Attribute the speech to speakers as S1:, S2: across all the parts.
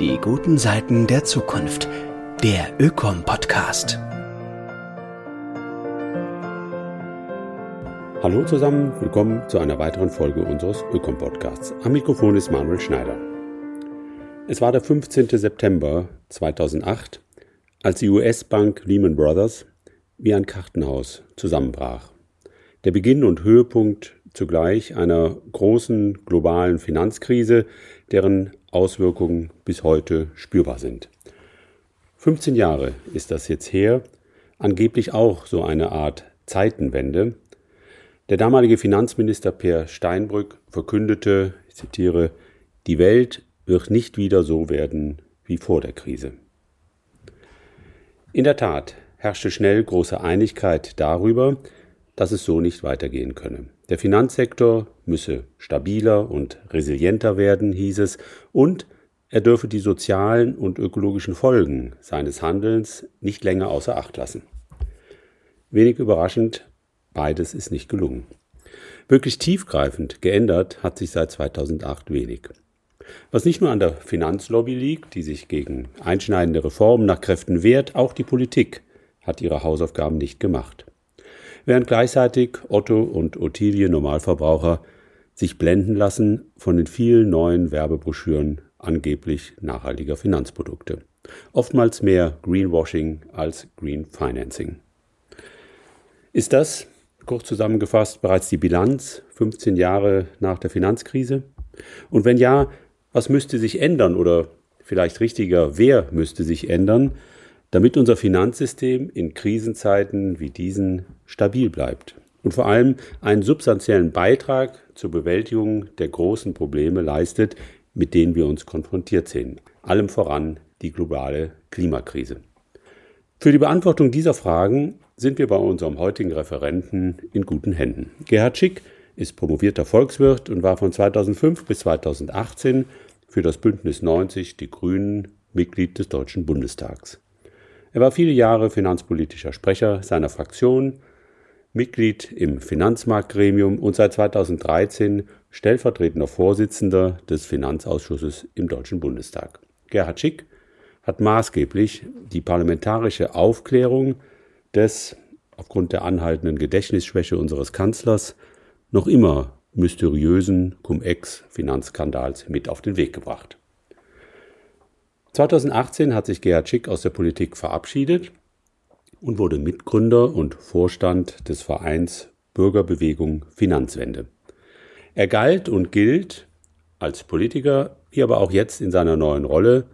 S1: Die guten Seiten der Zukunft. Der Ökom-Podcast.
S2: Hallo zusammen, willkommen zu einer weiteren Folge unseres Ökom-Podcasts. Am Mikrofon ist Manuel Schneider. Es war der 15. September 2008, als die US-Bank Lehman Brothers wie ein Kartenhaus zusammenbrach. Der Beginn und Höhepunkt zugleich einer großen globalen Finanzkrise, deren Auswirkungen bis heute spürbar sind. 15 Jahre ist das jetzt her, angeblich auch so eine Art Zeitenwende. Der damalige Finanzminister Per Steinbrück verkündete, ich zitiere, die Welt wird nicht wieder so werden wie vor der Krise. In der Tat herrschte schnell große Einigkeit darüber, dass es so nicht weitergehen könne. Der Finanzsektor müsse stabiler und resilienter werden, hieß es, und er dürfe die sozialen und ökologischen Folgen seines Handelns nicht länger außer Acht lassen. Wenig überraschend, beides ist nicht gelungen. Wirklich tiefgreifend geändert hat sich seit 2008 wenig. Was nicht nur an der Finanzlobby liegt, die sich gegen einschneidende Reformen nach Kräften wehrt, auch die Politik hat ihre Hausaufgaben nicht gemacht während gleichzeitig Otto und Ottilie Normalverbraucher sich blenden lassen von den vielen neuen Werbebroschüren angeblich nachhaltiger Finanzprodukte. Oftmals mehr Greenwashing als Green Financing. Ist das, kurz zusammengefasst, bereits die Bilanz 15 Jahre nach der Finanzkrise? Und wenn ja, was müsste sich ändern oder vielleicht richtiger, wer müsste sich ändern, damit unser Finanzsystem in Krisenzeiten wie diesen stabil bleibt und vor allem einen substanziellen Beitrag zur Bewältigung der großen Probleme leistet, mit denen wir uns konfrontiert sehen, allem voran die globale Klimakrise. Für die Beantwortung dieser Fragen sind wir bei unserem heutigen Referenten in guten Händen. Gerhard Schick ist promovierter Volkswirt und war von 2005 bis 2018 für das Bündnis 90 Die Grünen Mitglied des Deutschen Bundestags. Er war viele Jahre finanzpolitischer Sprecher seiner Fraktion, Mitglied im Finanzmarktgremium und seit 2013 stellvertretender Vorsitzender des Finanzausschusses im Deutschen Bundestag. Gerhard Schick hat maßgeblich die parlamentarische Aufklärung des, aufgrund der anhaltenden Gedächtnisschwäche unseres Kanzlers, noch immer mysteriösen Cum-Ex-Finanzskandals mit auf den Weg gebracht. 2018 hat sich Gerhard Schick aus der Politik verabschiedet und wurde Mitgründer und Vorstand des Vereins Bürgerbewegung Finanzwende. Er galt und gilt als Politiker, wie aber auch jetzt in seiner neuen Rolle,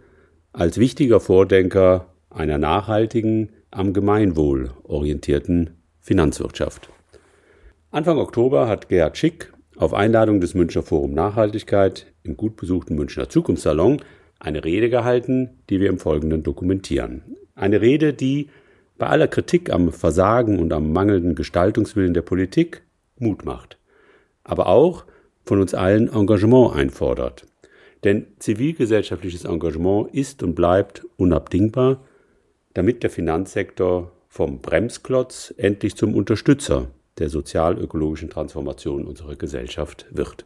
S2: als wichtiger Vordenker einer nachhaltigen, am Gemeinwohl orientierten Finanzwirtschaft. Anfang Oktober hat Gerhard Schick auf Einladung des Münchner Forum Nachhaltigkeit im gut besuchten Münchner Zukunftssalon eine Rede gehalten, die wir im Folgenden dokumentieren. Eine Rede, die bei aller Kritik am Versagen und am mangelnden Gestaltungswillen der Politik Mut macht, aber auch von uns allen Engagement einfordert. Denn zivilgesellschaftliches Engagement ist und bleibt unabdingbar, damit der Finanzsektor vom Bremsklotz endlich zum Unterstützer der sozial-ökologischen Transformation unserer Gesellschaft wird.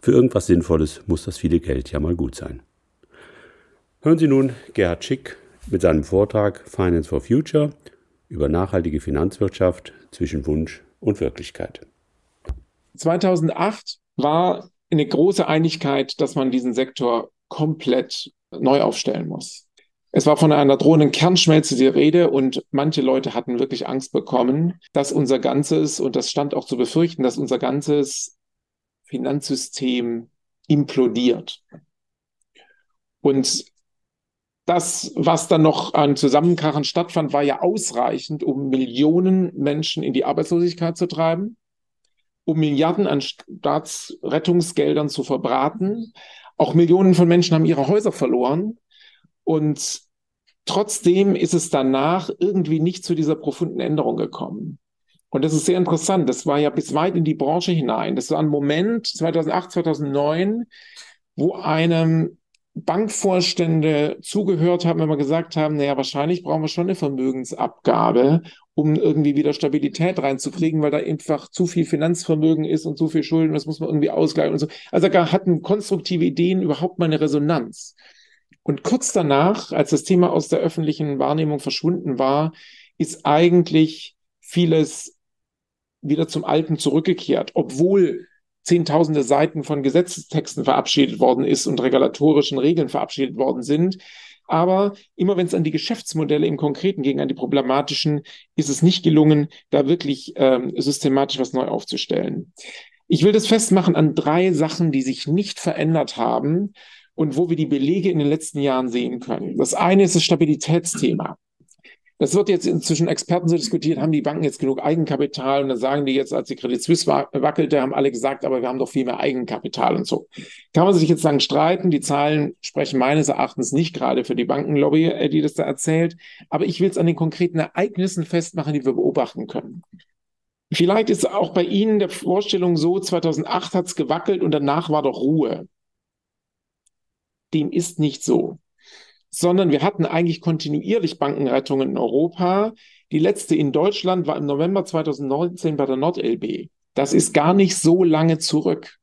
S2: Für irgendwas Sinnvolles muss das viele Geld ja mal gut sein. Hören Sie nun Gerhard Schick mit seinem Vortrag Finance for Future über nachhaltige Finanzwirtschaft zwischen Wunsch und Wirklichkeit.
S3: 2008 war eine große Einigkeit, dass man diesen Sektor komplett neu aufstellen muss. Es war von einer drohenden Kernschmelze die Rede und manche Leute hatten wirklich Angst bekommen, dass unser ganzes, und das stand auch zu befürchten, dass unser ganzes Finanzsystem implodiert. Und das, was dann noch an Zusammenkrachen stattfand, war ja ausreichend, um Millionen Menschen in die Arbeitslosigkeit zu treiben, um Milliarden an Staatsrettungsgeldern zu verbraten. Auch Millionen von Menschen haben ihre Häuser verloren. Und trotzdem ist es danach irgendwie nicht zu dieser profunden Änderung gekommen. Und das ist sehr interessant. Das war ja bis weit in die Branche hinein. Das war ein Moment 2008, 2009, wo einem Bankvorstände zugehört haben, wenn wir gesagt haben, naja, wahrscheinlich brauchen wir schon eine Vermögensabgabe, um irgendwie wieder Stabilität reinzukriegen, weil da einfach zu viel Finanzvermögen ist und zu viel Schulden, das muss man irgendwie ausgleichen und so. Also da hatten konstruktive Ideen überhaupt mal eine Resonanz. Und kurz danach, als das Thema aus der öffentlichen Wahrnehmung verschwunden war, ist eigentlich vieles wieder zum Alten zurückgekehrt, obwohl zehntausende Seiten von Gesetzestexten verabschiedet worden ist und regulatorischen Regeln verabschiedet worden sind. Aber immer wenn es an die Geschäftsmodelle im Konkreten ging, an die problematischen, ist es nicht gelungen, da wirklich ähm, systematisch was neu aufzustellen. Ich will das festmachen an drei Sachen, die sich nicht verändert haben und wo wir die Belege in den letzten Jahren sehen können. Das eine ist das Stabilitätsthema. Das wird jetzt inzwischen Experten so diskutiert, haben die Banken jetzt genug Eigenkapital? Und dann sagen die jetzt, als die Credit Suisse wackelte, haben alle gesagt, aber wir haben doch viel mehr Eigenkapital und so. Kann man sich jetzt lang streiten. Die Zahlen sprechen meines Erachtens nicht gerade für die Bankenlobby, äh, die das da erzählt. Aber ich will es an den konkreten Ereignissen festmachen, die wir beobachten können. Vielleicht ist auch bei Ihnen der Vorstellung so, 2008 hat es gewackelt und danach war doch Ruhe. Dem ist nicht so sondern wir hatten eigentlich kontinuierlich Bankenrettungen in Europa. Die letzte in Deutschland war im November 2019 bei der NordLB. Das ist gar nicht so lange zurück.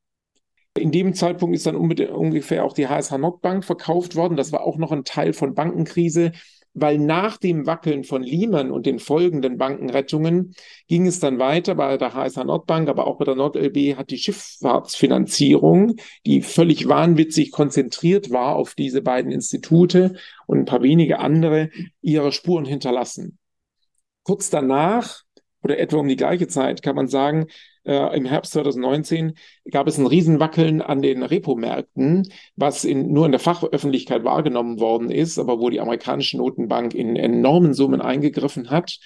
S3: In dem Zeitpunkt ist dann ungefähr auch die HSH Nordbank verkauft worden. Das war auch noch ein Teil von Bankenkrise weil nach dem Wackeln von Lehman und den folgenden Bankenrettungen ging es dann weiter bei der HSH Nordbank, aber auch bei der NordLB hat die Schifffahrtsfinanzierung, die völlig wahnwitzig konzentriert war auf diese beiden Institute und ein paar wenige andere, ihre Spuren hinterlassen. Kurz danach oder etwa um die gleiche Zeit kann man sagen, äh, im Herbst 2019 gab es ein Riesenwackeln an den Repomärkten, was in, nur in der Fachöffentlichkeit wahrgenommen worden ist, aber wo die amerikanische Notenbank in enormen Summen eingegriffen hat.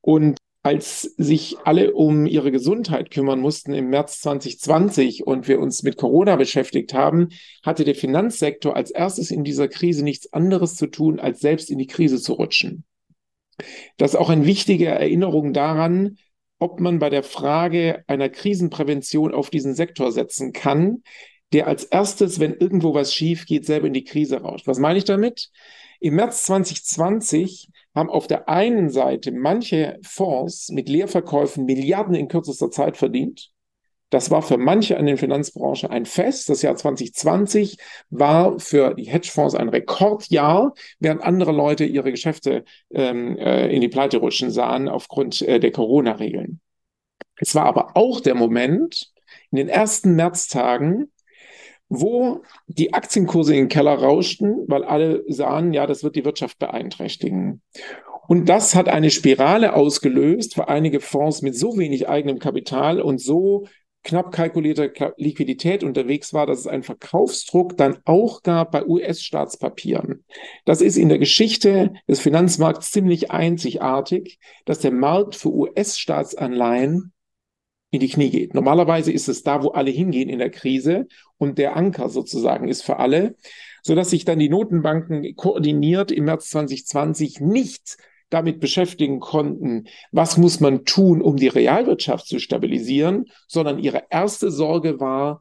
S3: Und als sich alle um ihre Gesundheit kümmern mussten im März 2020 und wir uns mit Corona beschäftigt haben, hatte der Finanzsektor als erstes in dieser Krise nichts anderes zu tun, als selbst in die Krise zu rutschen. Das ist auch eine wichtige Erinnerung daran, ob man bei der Frage einer Krisenprävention auf diesen Sektor setzen kann, der als erstes, wenn irgendwo was schief geht, selber in die Krise rauscht. Was meine ich damit? Im März 2020 haben auf der einen Seite manche Fonds mit Leerverkäufen Milliarden in kürzester Zeit verdient. Das war für manche an den Finanzbranche ein Fest. Das Jahr 2020 war für die Hedgefonds ein Rekordjahr, während andere Leute ihre Geschäfte ähm, äh, in die Pleite rutschen sahen aufgrund äh, der Corona-Regeln. Es war aber auch der Moment in den ersten Märztagen, wo die Aktienkurse in den Keller rauschten, weil alle sahen, ja, das wird die Wirtschaft beeinträchtigen. Und das hat eine Spirale ausgelöst für einige Fonds mit so wenig eigenem Kapital und so knapp kalkulierte Liquidität unterwegs war, dass es einen Verkaufsdruck dann auch gab bei US-Staatspapieren. Das ist in der Geschichte des Finanzmarkts ziemlich einzigartig, dass der Markt für US-Staatsanleihen in die Knie geht. Normalerweise ist es da, wo alle hingehen in der Krise und der Anker sozusagen ist für alle, sodass sich dann die Notenbanken koordiniert im März 2020 nicht damit beschäftigen konnten, was muss man tun, um die Realwirtschaft zu stabilisieren, sondern ihre erste Sorge war,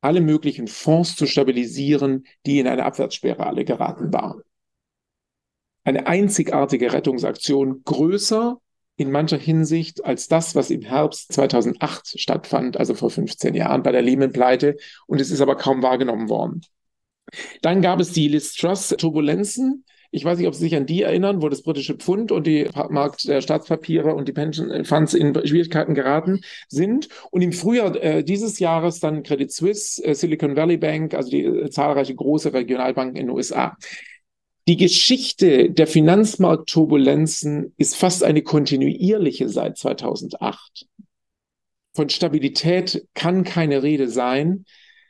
S3: alle möglichen Fonds zu stabilisieren, die in eine Abwärtsspirale geraten waren. Eine einzigartige Rettungsaktion, größer in mancher Hinsicht als das, was im Herbst 2008 stattfand, also vor 15 Jahren bei der Lehman-Pleite. Und es ist aber kaum wahrgenommen worden. Dann gab es die Liz Truss-Turbulenzen, ich weiß nicht, ob Sie sich an die erinnern, wo das britische Pfund und die Markt der Staatspapiere und die Pension Funds in Schwierigkeiten geraten sind. Und im Frühjahr äh, dieses Jahres dann Credit Suisse, äh, Silicon Valley Bank, also die äh, zahlreiche große Regionalbanken in den USA. Die Geschichte der Finanzmarktturbulenzen ist fast eine kontinuierliche seit 2008. Von Stabilität kann keine Rede sein.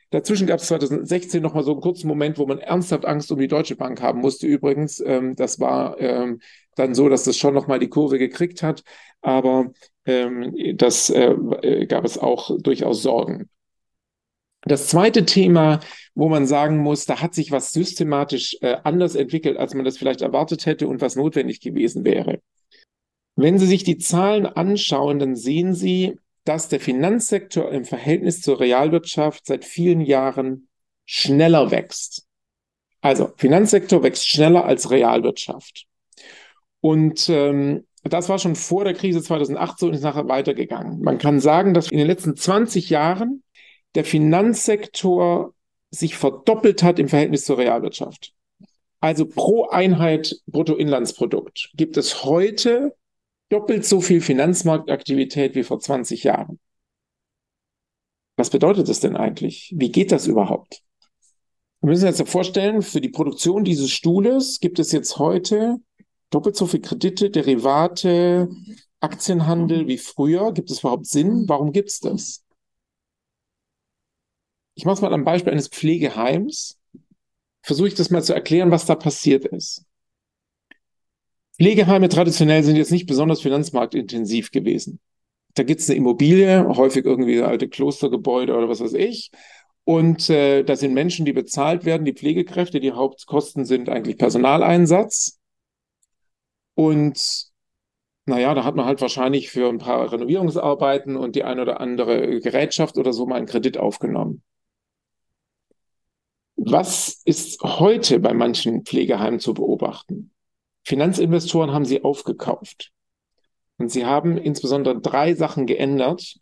S3: Dazwischen gab es 2016 noch mal so einen kurzen Moment, wo man ernsthaft Angst um die Deutsche Bank haben musste. Übrigens, ähm, das war ähm, dann so, dass das schon noch mal die Kurve gekriegt hat, aber ähm, das äh, äh, gab es auch durchaus Sorgen. Das zweite Thema, wo man sagen muss, da hat sich was systematisch äh, anders entwickelt, als man das vielleicht erwartet hätte und was notwendig gewesen wäre. Wenn Sie sich die Zahlen anschauen, dann sehen Sie, dass der Finanzsektor im Verhältnis zur Realwirtschaft seit vielen Jahren schneller wächst. Also Finanzsektor wächst schneller als Realwirtschaft. Und ähm, das war schon vor der Krise 2008 so und ist nachher weitergegangen. Man kann sagen, dass in den letzten 20 Jahren der Finanzsektor sich verdoppelt hat im Verhältnis zur Realwirtschaft. Also pro Einheit Bruttoinlandsprodukt gibt es heute doppelt so viel Finanzmarktaktivität wie vor 20 Jahren. Was bedeutet das denn eigentlich? Wie geht das überhaupt? Wir müssen uns ja vorstellen, für die Produktion dieses Stuhles gibt es jetzt heute doppelt so viel Kredite, Derivate, Aktienhandel wie früher. Gibt es überhaupt Sinn? Warum gibt es das? Ich mache es mal am Beispiel eines Pflegeheims. Versuche ich das mal zu erklären, was da passiert ist. Pflegeheime traditionell sind jetzt nicht besonders finanzmarktintensiv gewesen. Da gibt es eine Immobilie, häufig irgendwie alte Klostergebäude oder was weiß ich. Und äh, das sind Menschen, die bezahlt werden, die Pflegekräfte. Die Hauptkosten sind eigentlich Personaleinsatz. Und naja, da hat man halt wahrscheinlich für ein paar Renovierungsarbeiten und die ein oder andere Gerätschaft oder so mal einen Kredit aufgenommen. Was ist heute bei manchen Pflegeheimen zu beobachten? Finanzinvestoren haben sie aufgekauft. Und sie haben insbesondere drei Sachen geändert.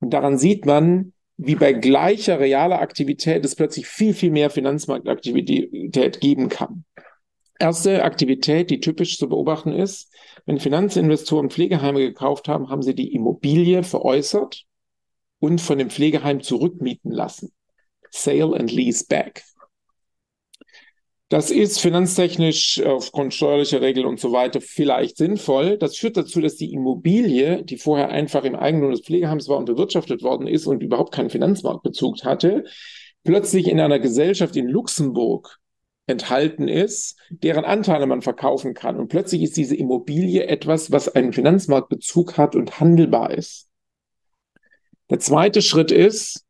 S3: Und daran sieht man, wie bei gleicher realer Aktivität es plötzlich viel, viel mehr Finanzmarktaktivität geben kann. Erste Aktivität, die typisch zu beobachten ist, wenn Finanzinvestoren Pflegeheime gekauft haben, haben sie die Immobilie veräußert und von dem Pflegeheim zurückmieten lassen. Sale and Lease Back. Das ist finanztechnisch aufgrund steuerlicher Regeln und so weiter vielleicht sinnvoll. Das führt dazu, dass die Immobilie, die vorher einfach im Eigentum des Pflegeheims war und bewirtschaftet worden ist und überhaupt keinen Finanzmarktbezug hatte, plötzlich in einer Gesellschaft in Luxemburg enthalten ist, deren Anteile man verkaufen kann. Und plötzlich ist diese Immobilie etwas, was einen Finanzmarktbezug hat und handelbar ist. Der zweite Schritt ist,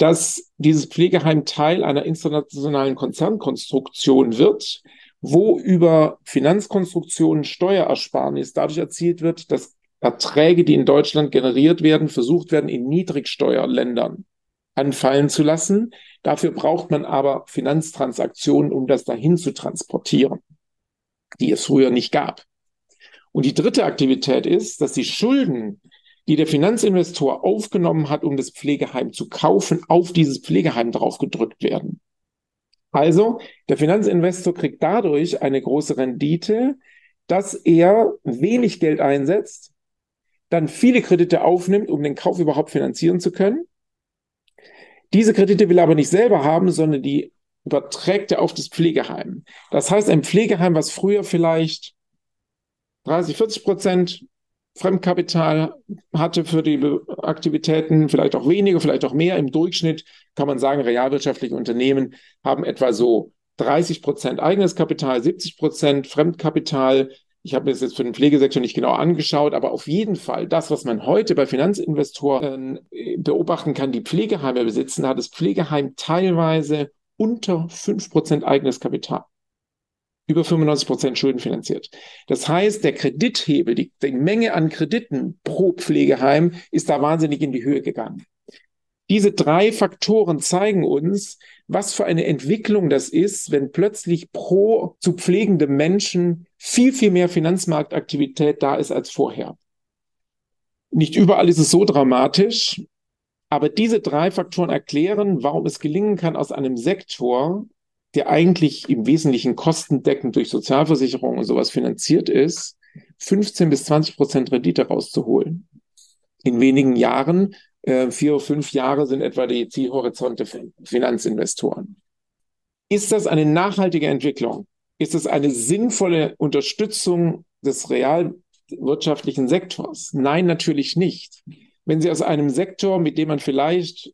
S3: dass dieses Pflegeheim Teil einer internationalen Konzernkonstruktion wird, wo über Finanzkonstruktionen Steuerersparnis dadurch erzielt wird, dass Erträge, die in Deutschland generiert werden, versucht werden, in Niedrigsteuerländern anfallen zu lassen. Dafür braucht man aber Finanztransaktionen, um das dahin zu transportieren, die es früher nicht gab. Und die dritte Aktivität ist, dass die Schulden, die der Finanzinvestor aufgenommen hat, um das Pflegeheim zu kaufen, auf dieses Pflegeheim draufgedrückt werden. Also, der Finanzinvestor kriegt dadurch eine große Rendite, dass er wenig Geld einsetzt, dann viele Kredite aufnimmt, um den Kauf überhaupt finanzieren zu können. Diese Kredite will er aber nicht selber haben, sondern die überträgt er auf das Pflegeheim. Das heißt, ein Pflegeheim, was früher vielleicht 30, 40 Prozent Fremdkapital hatte für die Aktivitäten, vielleicht auch weniger, vielleicht auch mehr. Im Durchschnitt kann man sagen, realwirtschaftliche Unternehmen haben etwa so 30 Prozent eigenes Kapital, 70 Prozent Fremdkapital. Ich habe mir das jetzt für den Pflegesektor nicht genau angeschaut, aber auf jeden Fall das, was man heute bei Finanzinvestoren äh, beobachten kann, die Pflegeheime besitzen, hat das Pflegeheim teilweise unter 5 Prozent eigenes Kapital über 95 Prozent schuldenfinanziert. Das heißt, der Kredithebel, die, die Menge an Krediten pro Pflegeheim ist da wahnsinnig in die Höhe gegangen. Diese drei Faktoren zeigen uns, was für eine Entwicklung das ist, wenn plötzlich pro zu pflegende Menschen viel, viel mehr Finanzmarktaktivität da ist als vorher. Nicht überall ist es so dramatisch, aber diese drei Faktoren erklären, warum es gelingen kann, aus einem Sektor der eigentlich im Wesentlichen kostendeckend durch Sozialversicherung und sowas finanziert ist, 15 bis 20 Prozent Rendite rauszuholen. In wenigen Jahren, äh, vier oder fünf Jahre sind etwa die Zielhorizonte für Finanzinvestoren. Ist das eine nachhaltige Entwicklung? Ist es eine sinnvolle Unterstützung des realwirtschaftlichen Sektors? Nein, natürlich nicht. Wenn Sie aus einem Sektor, mit dem man vielleicht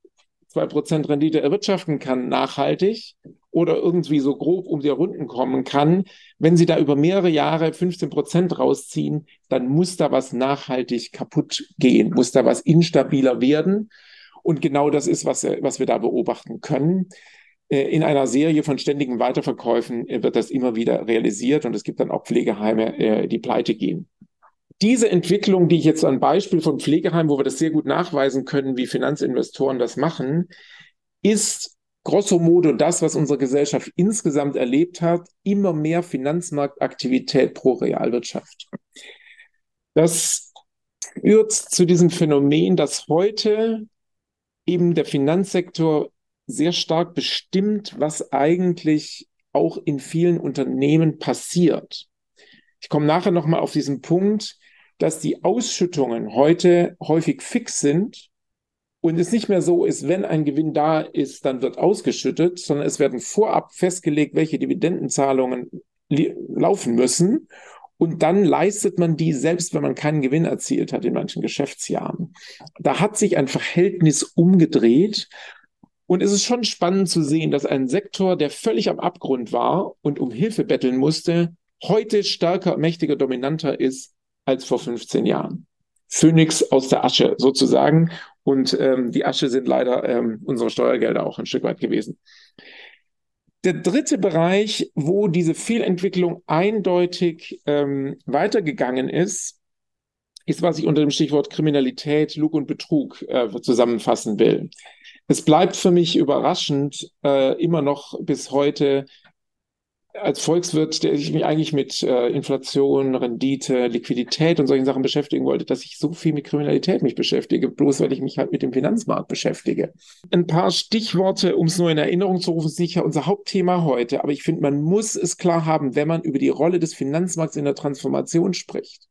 S3: zwei Prozent Rendite erwirtschaften kann, nachhaltig, oder irgendwie so grob um die Runden kommen kann, wenn Sie da über mehrere Jahre 15 Prozent rausziehen, dann muss da was nachhaltig kaputt gehen, muss da was instabiler werden. Und genau das ist, was, was wir da beobachten können. Äh, in einer Serie von ständigen Weiterverkäufen äh, wird das immer wieder realisiert und es gibt dann auch Pflegeheime, äh, die pleite gehen. Diese Entwicklung, die ich jetzt ein Beispiel von Pflegeheimen, wo wir das sehr gut nachweisen können, wie Finanzinvestoren das machen, ist grosso modo das, was unsere Gesellschaft insgesamt erlebt hat, immer mehr Finanzmarktaktivität pro Realwirtschaft. Das führt zu diesem Phänomen, dass heute eben der Finanzsektor sehr stark bestimmt, was eigentlich auch in vielen Unternehmen passiert. Ich komme nachher nochmal auf diesen Punkt, dass die Ausschüttungen heute häufig fix sind und es nicht mehr so ist, wenn ein Gewinn da ist, dann wird ausgeschüttet, sondern es werden vorab festgelegt, welche Dividendenzahlungen laufen müssen. Und dann leistet man die, selbst wenn man keinen Gewinn erzielt hat in manchen Geschäftsjahren. Da hat sich ein Verhältnis umgedreht. Und es ist schon spannend zu sehen, dass ein Sektor, der völlig am Abgrund war und um Hilfe betteln musste, heute stärker, mächtiger, dominanter ist als vor 15 Jahren. Phönix aus der Asche sozusagen. Und ähm, die Asche sind leider ähm, unsere Steuergelder auch ein Stück weit gewesen. Der dritte Bereich, wo diese Fehlentwicklung eindeutig ähm, weitergegangen ist, ist, was ich unter dem Stichwort Kriminalität, Lug und Betrug äh, zusammenfassen will. Es bleibt für mich überraschend äh, immer noch bis heute, als Volkswirt, der ich mich eigentlich mit äh, Inflation, Rendite, Liquidität und solchen Sachen beschäftigen wollte, dass ich so viel mit Kriminalität mich beschäftige, bloß weil ich mich halt mit dem Finanzmarkt beschäftige. Ein paar Stichworte, um es nur in Erinnerung zu rufen, sicher unser Hauptthema heute, aber ich finde, man muss es klar haben, wenn man über die Rolle des Finanzmarkts in der Transformation spricht.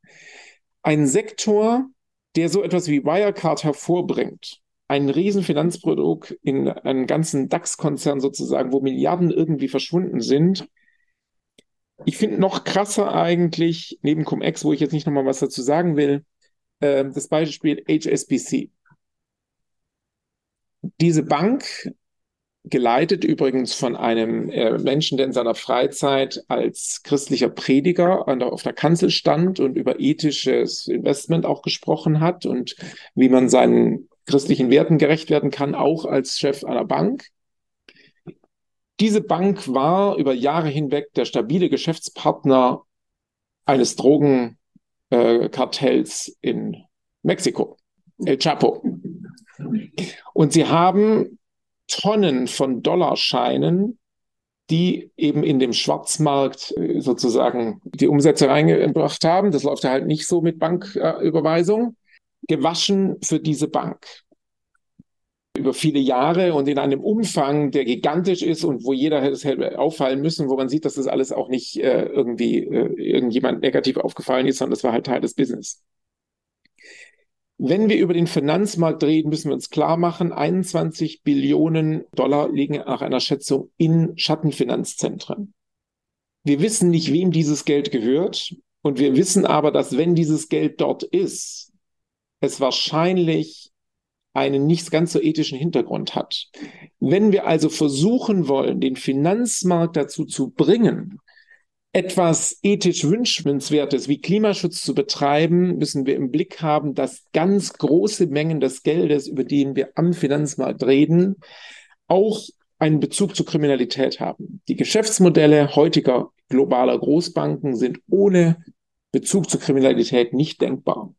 S3: Ein Sektor, der so etwas wie Wirecard hervorbringt, ein Riesenfinanzprodukt in einem ganzen DAX-Konzern sozusagen, wo Milliarden irgendwie verschwunden sind, ich finde noch krasser eigentlich, neben Cum-Ex, wo ich jetzt nicht nochmal was dazu sagen will, äh, das Beispiel HSBC. Diese Bank, geleitet übrigens von einem äh, Menschen, der in seiner Freizeit als christlicher Prediger der, auf der Kanzel stand und über ethisches Investment auch gesprochen hat und wie man seinen christlichen Werten gerecht werden kann, auch als Chef einer Bank. Diese Bank war über Jahre hinweg der stabile Geschäftspartner eines Drogenkartells äh, in Mexiko, El Chapo. Und sie haben Tonnen von Dollarscheinen, die eben in dem Schwarzmarkt äh, sozusagen die Umsätze reingebracht haben. Das läuft ja halt nicht so mit Banküberweisung. Gewaschen für diese Bank über viele Jahre und in einem Umfang, der gigantisch ist und wo jeder hätte auffallen müssen, wo man sieht, dass das alles auch nicht äh, irgendwie äh, irgendjemand negativ aufgefallen ist, sondern das war halt Teil des Business. Wenn wir über den Finanzmarkt reden, müssen wir uns klar machen, 21 Billionen Dollar liegen nach einer Schätzung in Schattenfinanzzentren. Wir wissen nicht, wem dieses Geld gehört und wir wissen aber, dass wenn dieses Geld dort ist, es wahrscheinlich einen nicht ganz so ethischen Hintergrund hat. Wenn wir also versuchen wollen, den Finanzmarkt dazu zu bringen, etwas ethisch wünschenswertes wie Klimaschutz zu betreiben, müssen wir im Blick haben, dass ganz große Mengen des Geldes, über den wir am Finanzmarkt reden, auch einen Bezug zur Kriminalität haben. Die Geschäftsmodelle heutiger globaler Großbanken sind ohne Bezug zur Kriminalität nicht denkbar.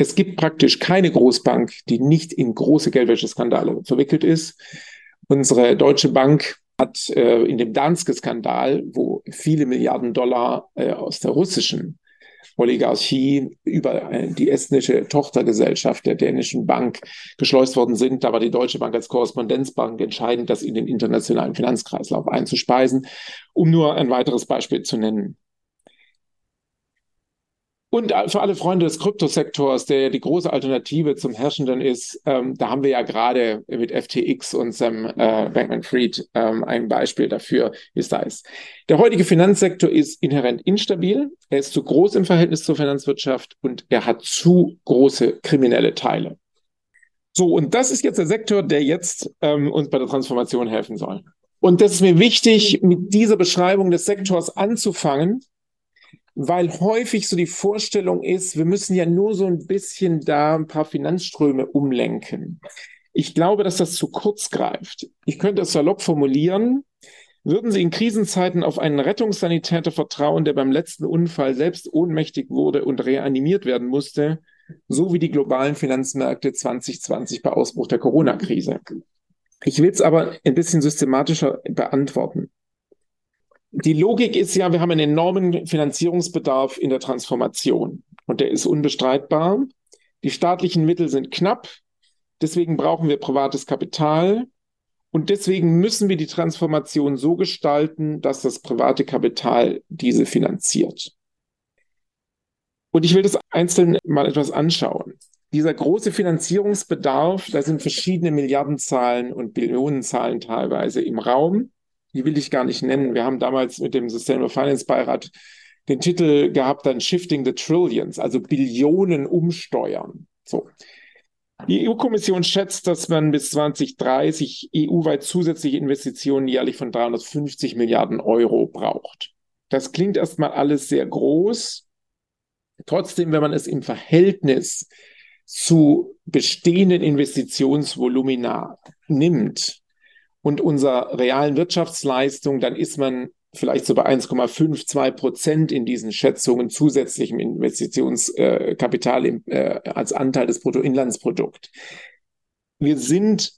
S3: Es gibt praktisch keine Großbank, die nicht in große Geldwäscheskandale verwickelt ist. Unsere Deutsche Bank hat äh, in dem Danske-Skandal, wo viele Milliarden Dollar äh, aus der russischen Oligarchie über äh, die estnische Tochtergesellschaft der dänischen Bank geschleust worden sind. Da war die Deutsche Bank als Korrespondenzbank entscheidend, das in den internationalen Finanzkreislauf einzuspeisen, um nur ein weiteres Beispiel zu nennen. Und für alle Freunde des Kryptosektors, der ja die große Alternative zum Herrschenden ist, ähm, da haben wir ja gerade mit FTX und Sam äh, Bankman-Fried ähm, ein Beispiel dafür, wie es da ist. Der heutige Finanzsektor ist inhärent instabil, er ist zu groß im Verhältnis zur Finanzwirtschaft und er hat zu große kriminelle Teile. So, und das ist jetzt der Sektor, der jetzt ähm, uns bei der Transformation helfen soll. Und das ist mir wichtig, mit dieser Beschreibung des Sektors anzufangen, weil häufig so die Vorstellung ist, wir müssen ja nur so ein bisschen da ein paar Finanzströme umlenken. Ich glaube, dass das zu kurz greift. Ich könnte es salopp formulieren. Würden Sie in Krisenzeiten auf einen Rettungssanitäter vertrauen, der beim letzten Unfall selbst ohnmächtig wurde und reanimiert werden musste, so wie die globalen Finanzmärkte 2020 bei Ausbruch der Corona-Krise? Ich will es aber ein bisschen systematischer beantworten. Die Logik ist ja, wir haben einen enormen Finanzierungsbedarf in der Transformation und der ist unbestreitbar. Die staatlichen Mittel sind knapp, deswegen brauchen wir privates Kapital Und deswegen müssen wir die Transformation so gestalten, dass das private Kapital diese finanziert. Und ich will das einzeln mal etwas anschauen. Dieser große Finanzierungsbedarf, da sind verschiedene Milliardenzahlen und Billionenzahlen teilweise im Raum. Die will ich gar nicht nennen. Wir haben damals mit dem Sustainable Finance Beirat den Titel gehabt, dann Shifting the Trillions, also Billionen umsteuern. So. Die EU-Kommission schätzt, dass man bis 2030 EU-weit zusätzliche Investitionen jährlich von 350 Milliarden Euro braucht. Das klingt erstmal alles sehr groß. Trotzdem, wenn man es im Verhältnis zu bestehenden Investitionsvolumina nimmt und unserer realen Wirtschaftsleistung, dann ist man vielleicht so bei 1,52 Prozent in diesen Schätzungen zusätzlichem Investitionskapital äh, äh, als Anteil des Bruttoinlandsprodukts. Wir sind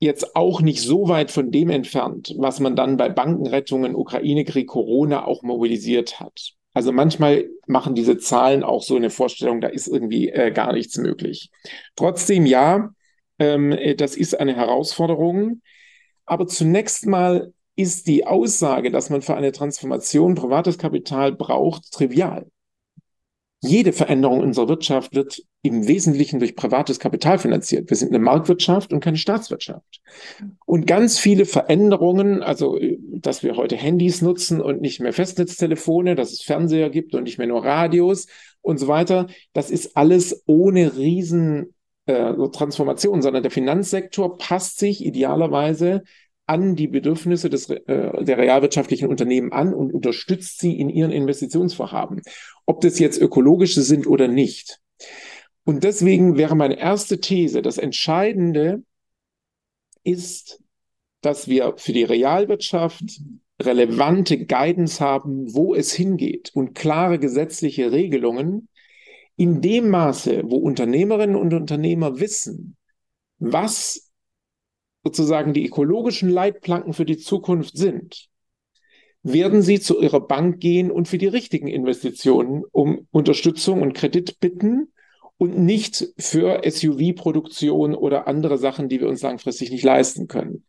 S3: jetzt auch nicht so weit von dem entfernt, was man dann bei Bankenrettungen, Ukraine-Krieg, Corona auch mobilisiert hat. Also manchmal machen diese Zahlen auch so eine Vorstellung, da ist irgendwie äh, gar nichts möglich. Trotzdem ja, ähm, das ist eine Herausforderung. Aber zunächst mal ist die Aussage, dass man für eine Transformation privates Kapital braucht, trivial. Jede Veränderung unserer Wirtschaft wird im Wesentlichen durch privates Kapital finanziert. Wir sind eine Marktwirtschaft und keine Staatswirtschaft. Und ganz viele Veränderungen, also dass wir heute Handys nutzen und nicht mehr Festnetztelefone, dass es Fernseher gibt und nicht mehr nur Radios und so weiter, das ist alles ohne riesen äh, Transformation, sondern der Finanzsektor passt sich idealerweise an die Bedürfnisse des, äh, der realwirtschaftlichen Unternehmen an und unterstützt sie in ihren Investitionsvorhaben, ob das jetzt ökologische sind oder nicht. Und deswegen wäre meine erste These, das Entscheidende ist, dass wir für die Realwirtschaft relevante Guidance haben, wo es hingeht und klare gesetzliche Regelungen, in dem Maße, wo Unternehmerinnen und Unternehmer wissen, was sozusagen die ökologischen Leitplanken für die Zukunft sind, werden sie zu ihrer Bank gehen und für die richtigen Investitionen um Unterstützung und Kredit bitten und nicht für SUV-Produktion oder andere Sachen, die wir uns langfristig nicht leisten können.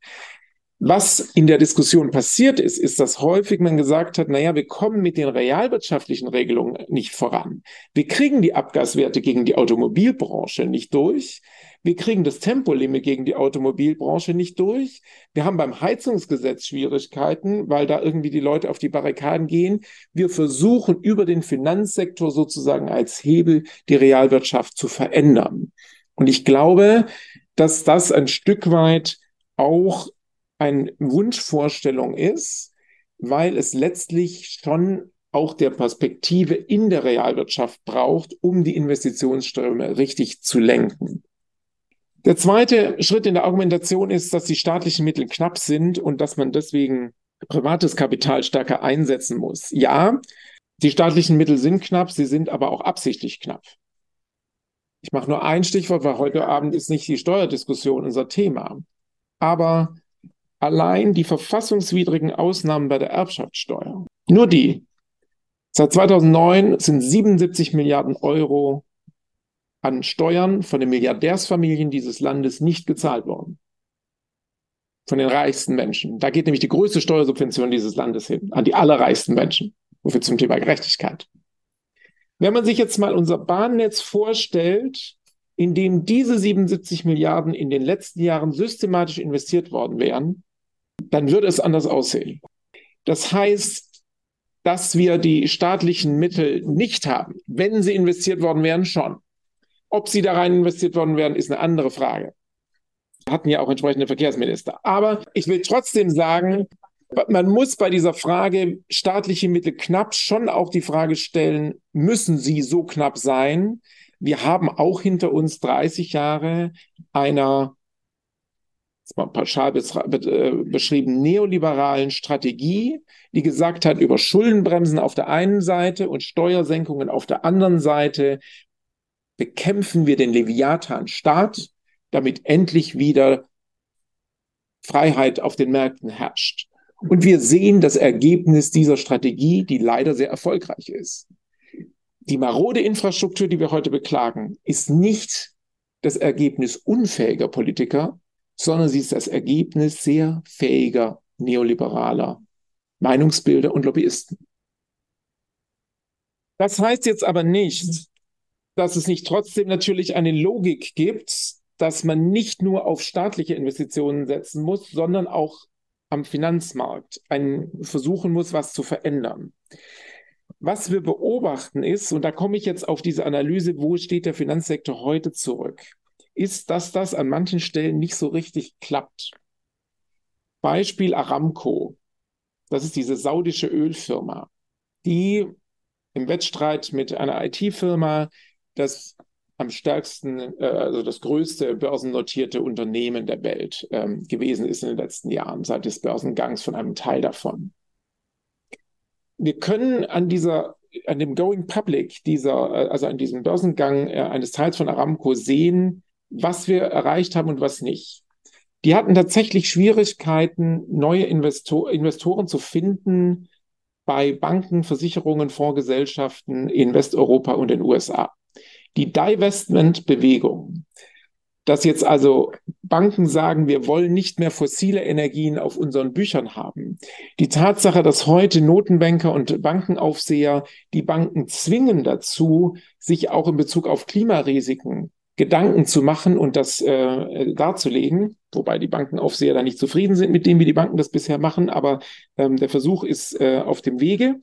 S3: Was in der Diskussion passiert ist, ist, dass häufig man gesagt hat, naja, wir kommen mit den realwirtschaftlichen Regelungen nicht voran. Wir kriegen die Abgaswerte gegen die Automobilbranche nicht durch. Wir kriegen das Tempolimit gegen die Automobilbranche nicht durch. Wir haben beim Heizungsgesetz Schwierigkeiten, weil da irgendwie die Leute auf die Barrikaden gehen. Wir versuchen über den Finanzsektor sozusagen als Hebel die Realwirtschaft zu verändern. Und ich glaube, dass das ein Stück weit auch eine Wunschvorstellung ist, weil es letztlich schon auch der Perspektive in der Realwirtschaft braucht, um die Investitionsströme richtig zu lenken. Der zweite Schritt in der Argumentation ist, dass die staatlichen Mittel knapp sind und dass man deswegen privates Kapital stärker einsetzen muss. Ja, die staatlichen Mittel sind knapp, sie sind aber auch absichtlich knapp. Ich mache nur ein Stichwort, weil heute Abend ist nicht die Steuerdiskussion unser Thema. Aber allein die verfassungswidrigen Ausnahmen bei der Erbschaftssteuer, nur die, seit 2009 sind 77 Milliarden Euro an Steuern von den Milliardärsfamilien dieses Landes nicht gezahlt worden. Von den reichsten Menschen. Da geht nämlich die größte Steuersubvention dieses Landes hin, an die allerreichsten Menschen. Wofür zum Thema Gerechtigkeit. Wenn man sich jetzt mal unser Bahnnetz vorstellt, in dem diese 77 Milliarden in den letzten Jahren systematisch investiert worden wären, dann würde es anders aussehen. Das heißt, dass wir die staatlichen Mittel nicht haben. Wenn sie investiert worden wären, schon. Ob sie da rein investiert worden wären, ist eine andere Frage. Wir hatten ja auch entsprechende Verkehrsminister. Aber ich will trotzdem sagen, man muss bei dieser Frage staatliche Mittel knapp schon auch die Frage stellen, müssen sie so knapp sein? Wir haben auch hinter uns 30 Jahre einer pauschal äh, beschrieben, neoliberalen Strategie, die gesagt hat, über Schuldenbremsen auf der einen Seite und Steuersenkungen auf der anderen Seite bekämpfen wir den Leviathan-Staat, damit endlich wieder Freiheit auf den Märkten herrscht. Und wir sehen das Ergebnis dieser Strategie, die leider sehr erfolgreich ist. Die marode Infrastruktur, die wir heute beklagen, ist nicht das Ergebnis unfähiger Politiker, sondern sie ist das Ergebnis sehr fähiger neoliberaler Meinungsbilder und Lobbyisten. Das heißt jetzt aber nicht, dass es nicht trotzdem natürlich eine Logik gibt, dass man nicht nur auf staatliche Investitionen setzen muss, sondern auch am Finanzmarkt ein, versuchen muss, was zu verändern. Was wir beobachten ist, und da komme ich jetzt auf diese Analyse, wo steht der Finanzsektor heute zurück, ist, dass das an manchen Stellen nicht so richtig klappt. Beispiel Aramco. Das ist diese saudische Ölfirma, die im Wettstreit mit einer IT-Firma das am stärksten, äh, also das größte börsennotierte Unternehmen der Welt ähm, gewesen ist in den letzten Jahren, seit des Börsengangs von einem Teil davon. Wir können an dieser, an dem Going Public dieser, äh, also an diesem Börsengang äh, eines Teils von Aramco sehen, was wir erreicht haben und was nicht. Die hatten tatsächlich Schwierigkeiten, neue Investor Investoren zu finden bei Banken, Versicherungen, Fondsgesellschaften in Westeuropa und den USA. Die Divestment-Bewegung, dass jetzt also Banken sagen, wir wollen nicht mehr fossile Energien auf unseren Büchern haben. Die Tatsache, dass heute Notenbanker und Bankenaufseher die Banken zwingen dazu, sich auch in Bezug auf Klimarisiken Gedanken zu machen und das äh, darzulegen, wobei die Bankenaufseher da nicht zufrieden sind mit dem, wie die Banken das bisher machen, aber ähm, der Versuch ist äh, auf dem Wege.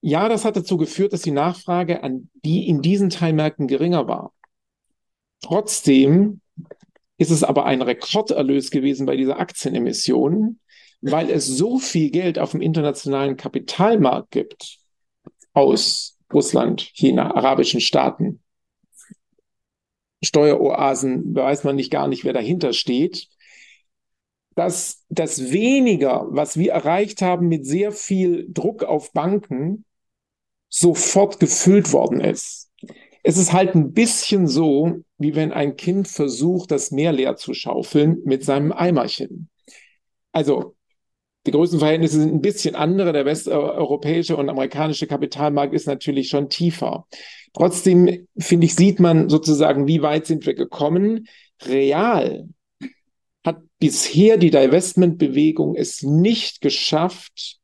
S3: Ja, das hat dazu geführt, dass die Nachfrage an die in diesen Teilmärkten geringer war. Trotzdem ist es aber ein Rekorderlös gewesen bei dieser Aktienemission, weil es so viel Geld auf dem internationalen Kapitalmarkt gibt aus Russland, China, arabischen Staaten. Steueroasen weiß man nicht gar nicht, wer dahinter steht. Dass das weniger, was wir erreicht haben mit sehr viel Druck auf Banken, sofort gefüllt worden ist. Es ist halt ein bisschen so, wie wenn ein Kind versucht, das Meer leer zu schaufeln mit seinem Eimerchen. Also die Größenverhältnisse sind ein bisschen andere. Der westeuropäische und amerikanische Kapitalmarkt ist natürlich schon tiefer. Trotzdem, finde ich, sieht man sozusagen, wie weit sind wir gekommen. Real hat bisher die Divestment-Bewegung es nicht geschafft,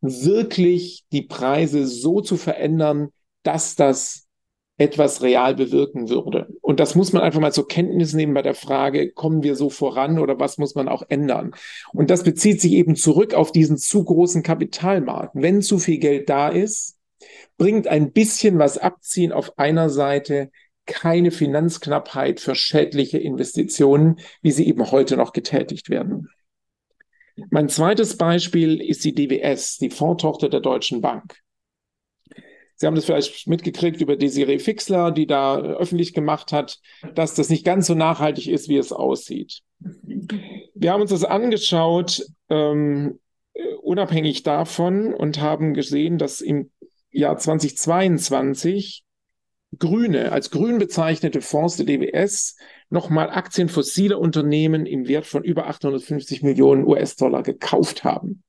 S3: wirklich die Preise so zu verändern, dass das etwas real bewirken würde. Und das muss man einfach mal zur Kenntnis nehmen bei der Frage, kommen wir so voran oder was muss man auch ändern? Und das bezieht sich eben zurück auf diesen zu großen Kapitalmarkt. Wenn zu viel Geld da ist, bringt ein bisschen was abziehen auf einer Seite keine Finanzknappheit für schädliche Investitionen, wie sie eben heute noch getätigt werden. Mein zweites Beispiel ist die DWS, die Fondtochter der Deutschen Bank. Sie haben das vielleicht mitgekriegt über Desiree Fixler, die da öffentlich gemacht hat, dass das nicht ganz so nachhaltig ist, wie es aussieht. Wir haben uns das angeschaut, ähm, unabhängig davon, und haben gesehen, dass im Jahr 2022 grüne, als grün bezeichnete Fonds der DWS nochmal Aktien fossiler Unternehmen im Wert von über 850 Millionen US-Dollar gekauft haben.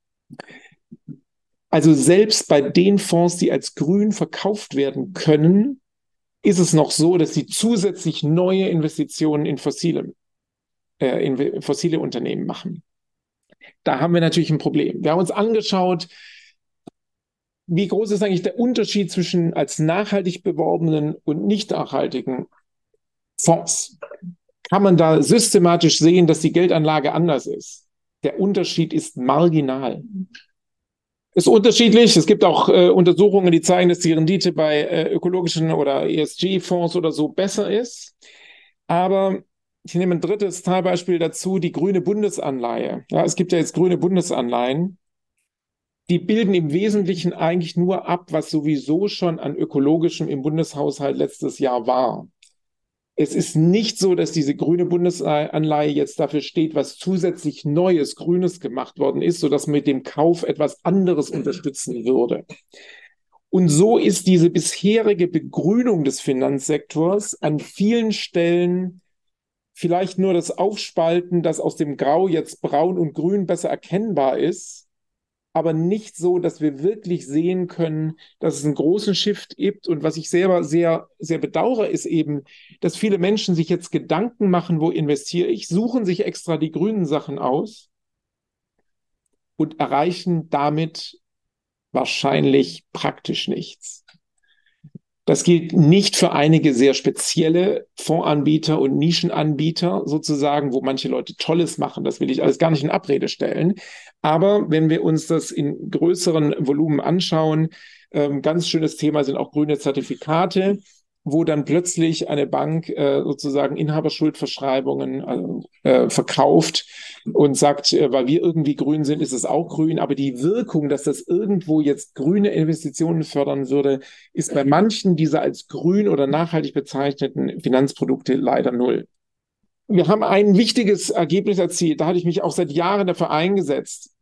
S3: Also selbst bei den Fonds, die als grün verkauft werden können, ist es noch so, dass sie zusätzlich neue Investitionen in fossile, äh, in fossile Unternehmen machen. Da haben wir natürlich ein Problem. Wir haben uns angeschaut, wie groß ist eigentlich der Unterschied zwischen als nachhaltig beworbenen und nicht nachhaltigen Fonds? Kann man da systematisch sehen, dass die Geldanlage anders ist? Der Unterschied ist marginal. Ist unterschiedlich. Es gibt auch äh, Untersuchungen, die zeigen, dass die Rendite bei äh, ökologischen oder ESG-Fonds oder so besser ist. Aber ich nehme ein drittes Teilbeispiel dazu, die grüne Bundesanleihe. Ja, es gibt ja jetzt grüne Bundesanleihen die bilden im Wesentlichen eigentlich nur ab, was sowieso schon an ökologischem im Bundeshaushalt letztes Jahr war. Es ist nicht so, dass diese grüne Bundesanleihe jetzt dafür steht, was zusätzlich Neues, Grünes gemacht worden ist, sodass man mit dem Kauf etwas anderes unterstützen würde. Und so ist diese bisherige Begrünung des Finanzsektors an vielen Stellen vielleicht nur das Aufspalten, dass aus dem Grau jetzt Braun und Grün besser erkennbar ist, aber nicht so, dass wir wirklich sehen können, dass es einen großen Shift gibt. Und was ich selber sehr, sehr bedauere, ist eben, dass viele Menschen sich jetzt Gedanken machen, wo investiere ich, suchen sich extra die grünen Sachen aus und erreichen damit wahrscheinlich praktisch nichts. Das gilt nicht für einige sehr spezielle Fondsanbieter und Nischenanbieter sozusagen, wo manche Leute Tolles machen. Das will ich alles gar nicht in Abrede stellen. Aber wenn wir uns das in größeren Volumen anschauen, ähm, ganz schönes Thema sind auch grüne Zertifikate wo dann plötzlich eine Bank äh, sozusagen Inhaberschuldverschreibungen äh, verkauft und sagt, äh, weil wir irgendwie grün sind, ist es auch grün. Aber die Wirkung, dass das irgendwo jetzt grüne Investitionen fördern würde, ist bei manchen dieser als grün oder nachhaltig bezeichneten Finanzprodukte leider null. Wir haben ein wichtiges Ergebnis erzielt. Da hatte ich mich auch seit Jahren dafür eingesetzt,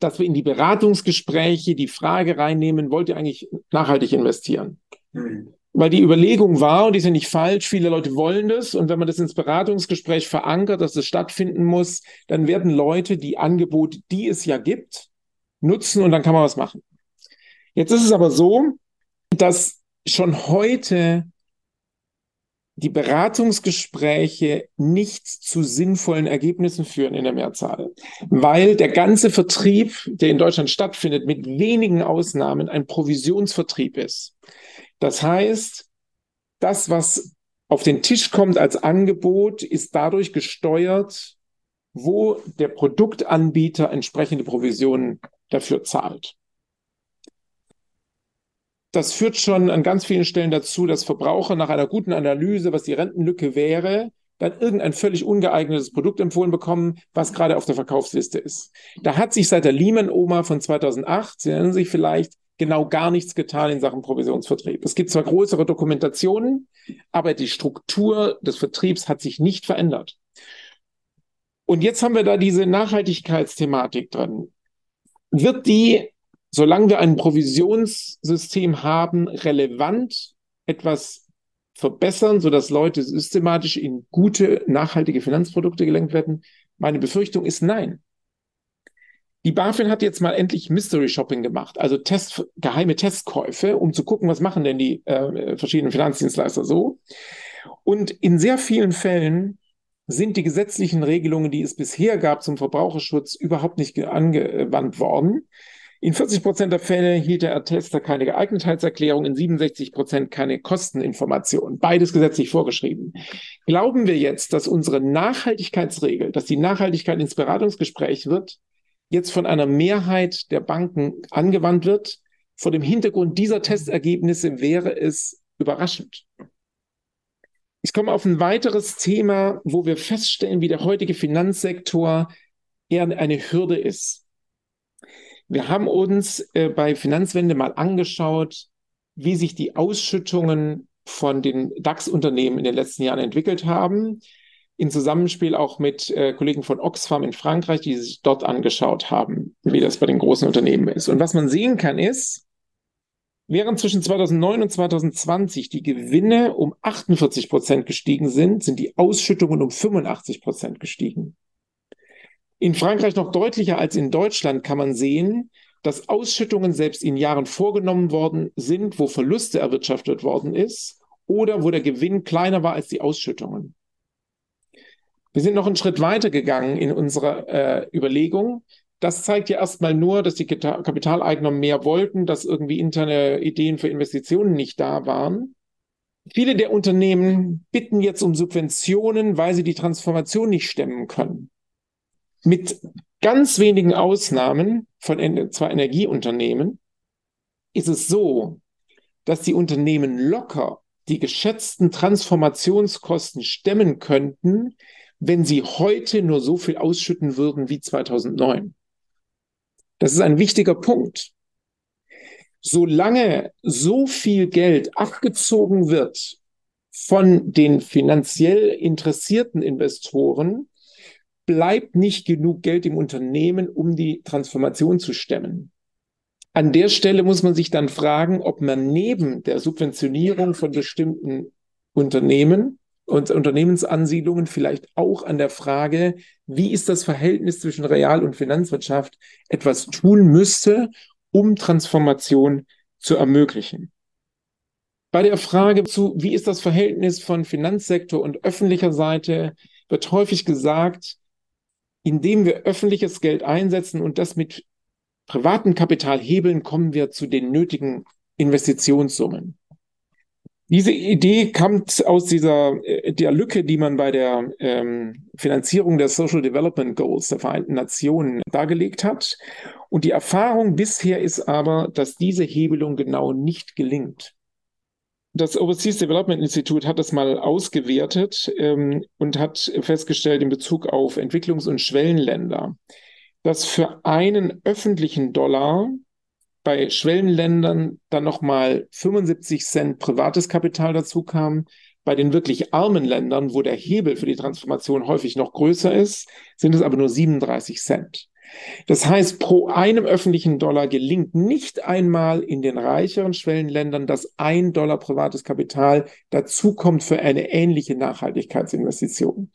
S3: dass wir in die Beratungsgespräche die Frage reinnehmen, wollt ihr eigentlich nachhaltig investieren? Mhm. Weil die Überlegung war, und die ist ja nicht falsch, viele Leute wollen das. Und wenn man das ins Beratungsgespräch verankert, dass es stattfinden muss, dann werden Leute die Angebote, die es ja gibt, nutzen und dann kann man was machen. Jetzt ist es aber so, dass schon heute die Beratungsgespräche nicht zu sinnvollen Ergebnissen führen in der Mehrzahl, weil der ganze Vertrieb, der in Deutschland stattfindet, mit wenigen Ausnahmen ein Provisionsvertrieb ist. Das heißt, das, was auf den Tisch kommt als Angebot, ist dadurch gesteuert, wo der Produktanbieter entsprechende Provisionen dafür zahlt. Das führt schon an ganz vielen Stellen dazu, dass Verbraucher nach einer guten Analyse, was die Rentenlücke wäre, dann irgendein völlig ungeeignetes Produkt empfohlen bekommen, was gerade auf der Verkaufsliste ist. Da hat sich seit der Lehman-Oma von 2008, Sie erinnern sich vielleicht, genau gar nichts getan in Sachen Provisionsvertrieb. Es gibt zwar größere Dokumentationen, aber die Struktur des Vertriebs hat sich nicht verändert. Und jetzt haben wir da diese Nachhaltigkeitsthematik drin. Wird die, solange wir ein Provisionssystem haben, relevant etwas verbessern, sodass Leute systematisch in gute, nachhaltige Finanzprodukte gelenkt werden? Meine Befürchtung ist nein. Die BaFin hat jetzt mal endlich Mystery Shopping gemacht, also Test, geheime Testkäufe, um zu gucken, was machen denn die äh, verschiedenen Finanzdienstleister so. Und in sehr vielen Fällen sind die gesetzlichen Regelungen, die es bisher gab zum Verbraucherschutz, überhaupt nicht angewandt worden. In 40 Prozent der Fälle hielt der Tester keine Geeignetheitserklärung, in 67 Prozent keine Kosteninformation. Beides gesetzlich vorgeschrieben. Glauben wir jetzt, dass unsere Nachhaltigkeitsregel, dass die Nachhaltigkeit ins Beratungsgespräch wird, jetzt von einer Mehrheit der Banken angewandt wird. Vor dem Hintergrund dieser Testergebnisse wäre es überraschend. Ich komme auf ein weiteres Thema, wo wir feststellen, wie der heutige Finanzsektor eher eine Hürde ist. Wir haben uns äh, bei Finanzwende mal angeschaut, wie sich die Ausschüttungen von den DAX-Unternehmen in den letzten Jahren entwickelt haben in Zusammenspiel auch mit äh, Kollegen von Oxfam in Frankreich, die sich dort angeschaut haben, wie das bei den großen Unternehmen ist. Und was man sehen kann, ist, während zwischen 2009 und 2020 die Gewinne um 48 Prozent gestiegen sind, sind die Ausschüttungen um 85 Prozent gestiegen. In Frankreich noch deutlicher als in Deutschland kann man sehen, dass Ausschüttungen selbst in Jahren vorgenommen worden sind, wo Verluste erwirtschaftet worden ist oder wo der Gewinn kleiner war als die Ausschüttungen. Wir sind noch einen Schritt weiter gegangen in unserer äh, Überlegung. Das zeigt ja erstmal nur, dass die Kapitaleigner mehr wollten, dass irgendwie interne Ideen für Investitionen nicht da waren. Viele der Unternehmen bitten jetzt um Subventionen, weil sie die Transformation nicht stemmen können. Mit ganz wenigen Ausnahmen von zwar Energieunternehmen ist es so, dass die Unternehmen locker die geschätzten Transformationskosten stemmen könnten, wenn sie heute nur so viel ausschütten würden wie 2009. Das ist ein wichtiger Punkt. Solange so viel Geld abgezogen wird von den finanziell interessierten Investoren, bleibt nicht genug Geld im Unternehmen, um die Transformation zu stemmen. An der Stelle muss man sich dann fragen, ob man neben der Subventionierung von bestimmten Unternehmen und Unternehmensansiedlungen vielleicht auch an der Frage, wie ist das Verhältnis zwischen Real- und Finanzwirtschaft, etwas tun müsste, um Transformation zu ermöglichen. Bei der Frage zu, wie ist das Verhältnis von Finanzsektor und öffentlicher Seite, wird häufig gesagt, indem wir öffentliches Geld einsetzen und das mit privatem Kapital hebeln, kommen wir zu den nötigen Investitionssummen. Diese Idee kommt aus dieser äh, der Lücke, die man bei der ähm, Finanzierung der Social Development Goals der Vereinten Nationen dargelegt hat. Und die Erfahrung bisher ist aber, dass diese Hebelung genau nicht gelingt. Das Overseas Development Institute hat das mal ausgewertet ähm, und hat festgestellt in Bezug auf Entwicklungs- und Schwellenländer, dass für einen öffentlichen Dollar bei Schwellenländern dann nochmal 75 Cent privates Kapital dazu kam. Bei den wirklich armen Ländern, wo der Hebel für die Transformation häufig noch größer ist, sind es aber nur 37 Cent. Das heißt, pro einem öffentlichen Dollar gelingt nicht einmal in den reicheren Schwellenländern, dass ein Dollar privates Kapital dazukommt für eine ähnliche Nachhaltigkeitsinvestition.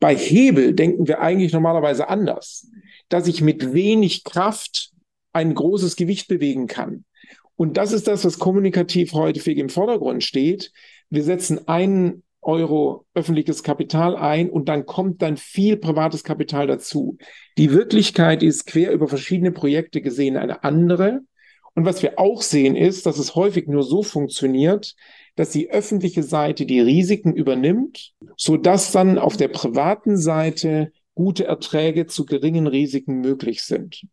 S3: Bei Hebel denken wir eigentlich normalerweise anders, dass ich mit wenig Kraft ein großes Gewicht bewegen kann. Und das ist das, was kommunikativ häufig im Vordergrund steht. Wir setzen einen Euro öffentliches Kapital ein und dann kommt dann viel privates Kapital dazu. Die Wirklichkeit ist quer über verschiedene Projekte gesehen eine andere. Und was wir auch sehen ist, dass es häufig nur so funktioniert, dass die öffentliche Seite die Risiken übernimmt, so dass dann auf der privaten Seite gute Erträge zu geringen Risiken möglich sind.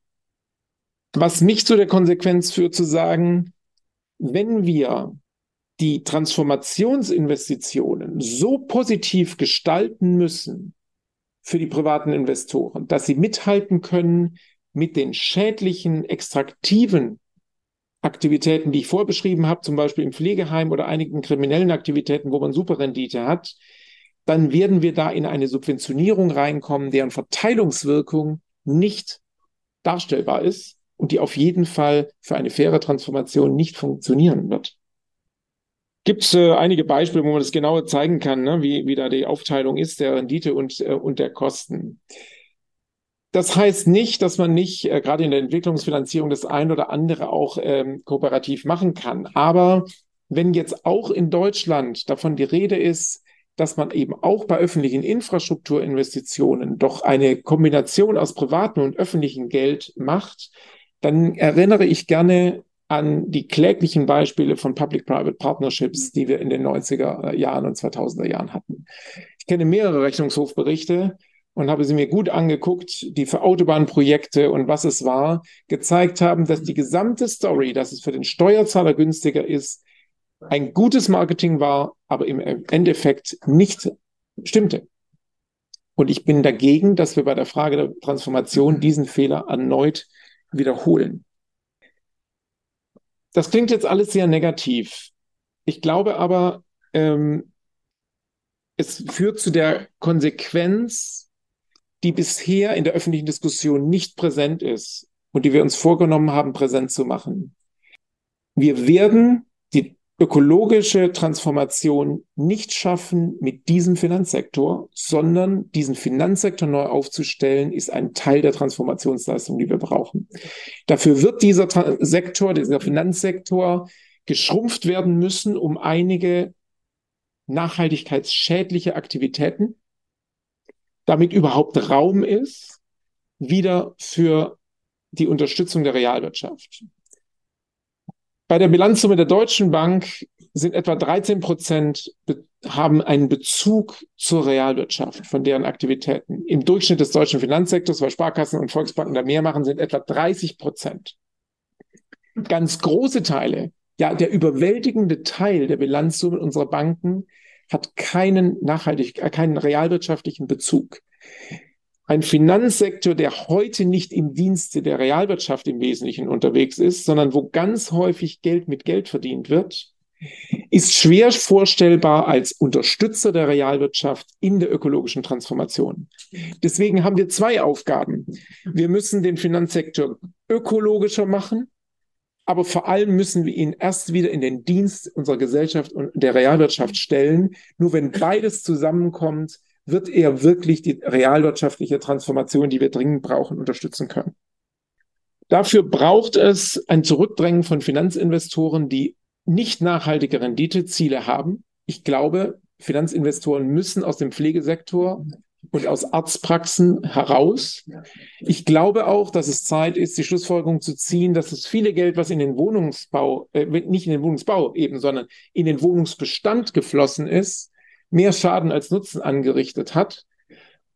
S3: Was mich zu der Konsequenz führt zu sagen, wenn wir die Transformationsinvestitionen so positiv gestalten müssen für die privaten Investoren, dass sie mithalten können mit den schädlichen, extraktiven Aktivitäten, die ich vorbeschrieben habe, zum Beispiel im Pflegeheim oder einigen kriminellen Aktivitäten, wo man Superrendite hat, dann werden wir da in eine Subventionierung reinkommen, deren Verteilungswirkung nicht darstellbar ist und die auf jeden Fall für eine faire Transformation nicht funktionieren wird. Gibt es äh, einige Beispiele, wo man das genauer zeigen kann, ne? wie, wie da die Aufteilung ist, der Rendite und, äh, und der Kosten. Das heißt nicht, dass man nicht äh, gerade in der Entwicklungsfinanzierung das ein oder andere auch ähm, kooperativ machen kann. Aber wenn jetzt auch in Deutschland davon die Rede ist, dass man eben auch bei öffentlichen Infrastrukturinvestitionen doch eine Kombination aus privatem und öffentlichem Geld macht, dann erinnere ich gerne an die kläglichen Beispiele von Public-Private Partnerships, die wir in den 90er Jahren und 2000er Jahren hatten. Ich kenne mehrere Rechnungshofberichte und habe sie mir gut angeguckt, die für Autobahnprojekte und was es war, gezeigt haben, dass die gesamte Story, dass es für den Steuerzahler günstiger ist, ein gutes Marketing war, aber im Endeffekt nicht stimmte. Und ich bin dagegen, dass wir bei der Frage der Transformation diesen Fehler erneut wiederholen. Das klingt jetzt alles sehr negativ. Ich glaube aber, ähm, es führt zu der Konsequenz, die bisher in der öffentlichen Diskussion nicht präsent ist und die wir uns vorgenommen haben, präsent zu machen. Wir werden ökologische Transformation nicht schaffen mit diesem Finanzsektor, sondern diesen Finanzsektor neu aufzustellen, ist ein Teil der Transformationsleistung, die wir brauchen. Dafür wird dieser Sektor, dieser Finanzsektor geschrumpft werden müssen, um einige nachhaltigkeitsschädliche Aktivitäten, damit überhaupt Raum ist, wieder für die Unterstützung der Realwirtschaft. Bei der Bilanzsumme der Deutschen Bank sind etwa 13 Prozent haben einen Bezug zur Realwirtschaft von deren Aktivitäten. Im Durchschnitt des deutschen Finanzsektors, weil Sparkassen und Volksbanken da mehr machen, sind etwa 30 Prozent. Ganz große Teile, ja, der überwältigende Teil der Bilanzsumme unserer Banken hat keinen nachhaltig, keinen realwirtschaftlichen Bezug ein Finanzsektor, der heute nicht im Dienste der Realwirtschaft im Wesentlichen unterwegs ist, sondern wo ganz häufig Geld mit Geld verdient wird, ist schwer vorstellbar als Unterstützer der Realwirtschaft in der ökologischen Transformation. Deswegen haben wir zwei Aufgaben. Wir müssen den Finanzsektor ökologischer machen Aber vor allem müssen wir ihn erst wieder in den Dienst unserer Gesellschaft und der Realwirtschaft stellen. Nur wenn beides zusammenkommt, wird er wirklich die realwirtschaftliche Transformation, die wir dringend brauchen, unterstützen können. Dafür braucht es ein Zurückdrängen von Finanzinvestoren, die nicht nachhaltige Renditeziele haben. Ich glaube, Finanzinvestoren müssen aus dem Pflegesektor und aus Arztpraxen heraus. Ich glaube auch, dass es Zeit ist, die Schlussfolgerung zu ziehen, dass das viele Geld, was in den Wohnungsbau, äh, nicht in den Wohnungsbau eben, sondern in den Wohnungsbestand geflossen ist, mehr Schaden als Nutzen angerichtet hat.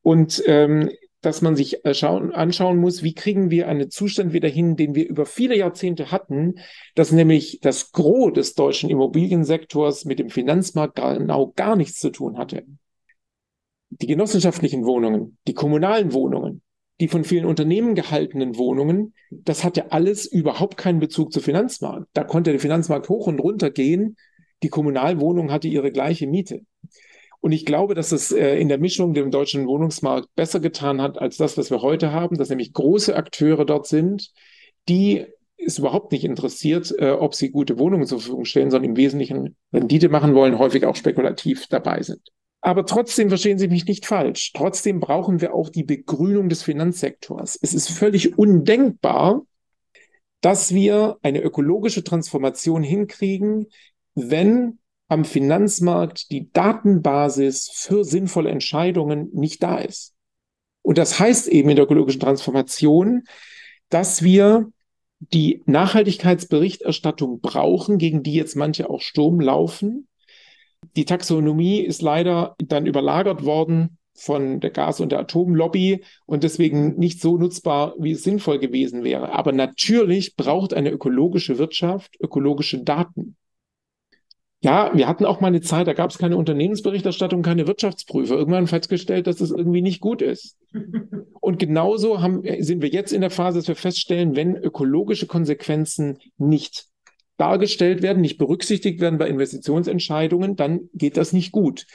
S3: Und ähm, dass man sich äh, schauen, anschauen muss, wie kriegen wir einen Zustand wieder hin, den wir über viele Jahrzehnte hatten, dass nämlich das Gros des deutschen Immobiliensektors mit dem Finanzmarkt genau gar nichts zu tun hatte. Die genossenschaftlichen Wohnungen, die kommunalen Wohnungen, die von vielen Unternehmen gehaltenen Wohnungen, das hatte alles überhaupt keinen Bezug zu Finanzmarkt. Da konnte der Finanzmarkt hoch und runter gehen. Die Kommunalwohnung hatte ihre gleiche Miete. Und ich glaube, dass es äh, in der Mischung dem deutschen Wohnungsmarkt besser getan hat als das, was wir heute haben, dass nämlich große Akteure dort sind, die ist überhaupt nicht interessiert, äh, ob sie gute Wohnungen zur Verfügung stellen, sondern im Wesentlichen Rendite machen wollen, häufig auch spekulativ dabei sind. Aber trotzdem verstehen Sie mich nicht falsch. Trotzdem brauchen wir auch die Begrünung des Finanzsektors. Es ist völlig undenkbar, dass wir eine ökologische Transformation hinkriegen, wenn am Finanzmarkt die Datenbasis für sinnvolle Entscheidungen nicht da ist. Und das heißt eben in der ökologischen Transformation, dass wir die Nachhaltigkeitsberichterstattung brauchen, gegen die jetzt manche auch Sturm laufen. Die Taxonomie ist leider dann überlagert worden von der Gas- und der Atomlobby und deswegen nicht so nutzbar, wie es sinnvoll gewesen wäre. Aber natürlich braucht eine ökologische Wirtschaft ökologische Daten. Ja, wir hatten auch mal eine Zeit, da gab es keine Unternehmensberichterstattung, keine Wirtschaftsprüfer. Irgendwann festgestellt, dass das irgendwie nicht gut ist. Und genauso haben, sind wir jetzt in der Phase, dass wir feststellen, wenn ökologische Konsequenzen nicht dargestellt werden, nicht berücksichtigt werden bei Investitionsentscheidungen, dann geht das nicht gut.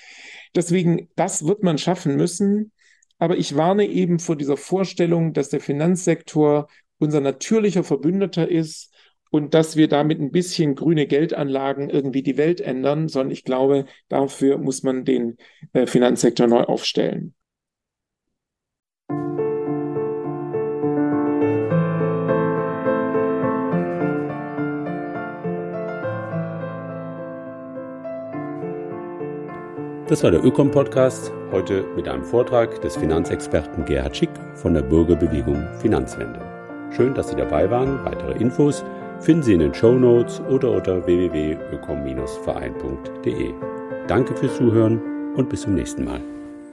S3: Deswegen, das wird man schaffen müssen. Aber ich warne eben vor dieser Vorstellung, dass der Finanzsektor unser natürlicher Verbündeter ist und dass wir damit ein bisschen grüne Geldanlagen irgendwie die Welt ändern, sondern ich glaube, dafür muss man den äh, Finanzsektor neu aufstellen.
S2: Das war der Ökom-Podcast, heute mit einem Vortrag des Finanzexperten Gerhard Schick von der Bürgerbewegung Finanzwende. Schön, dass Sie dabei waren. Weitere Infos finden Sie in den Show Notes oder unter www.ökom-verein.de. Danke fürs Zuhören und bis zum nächsten Mal.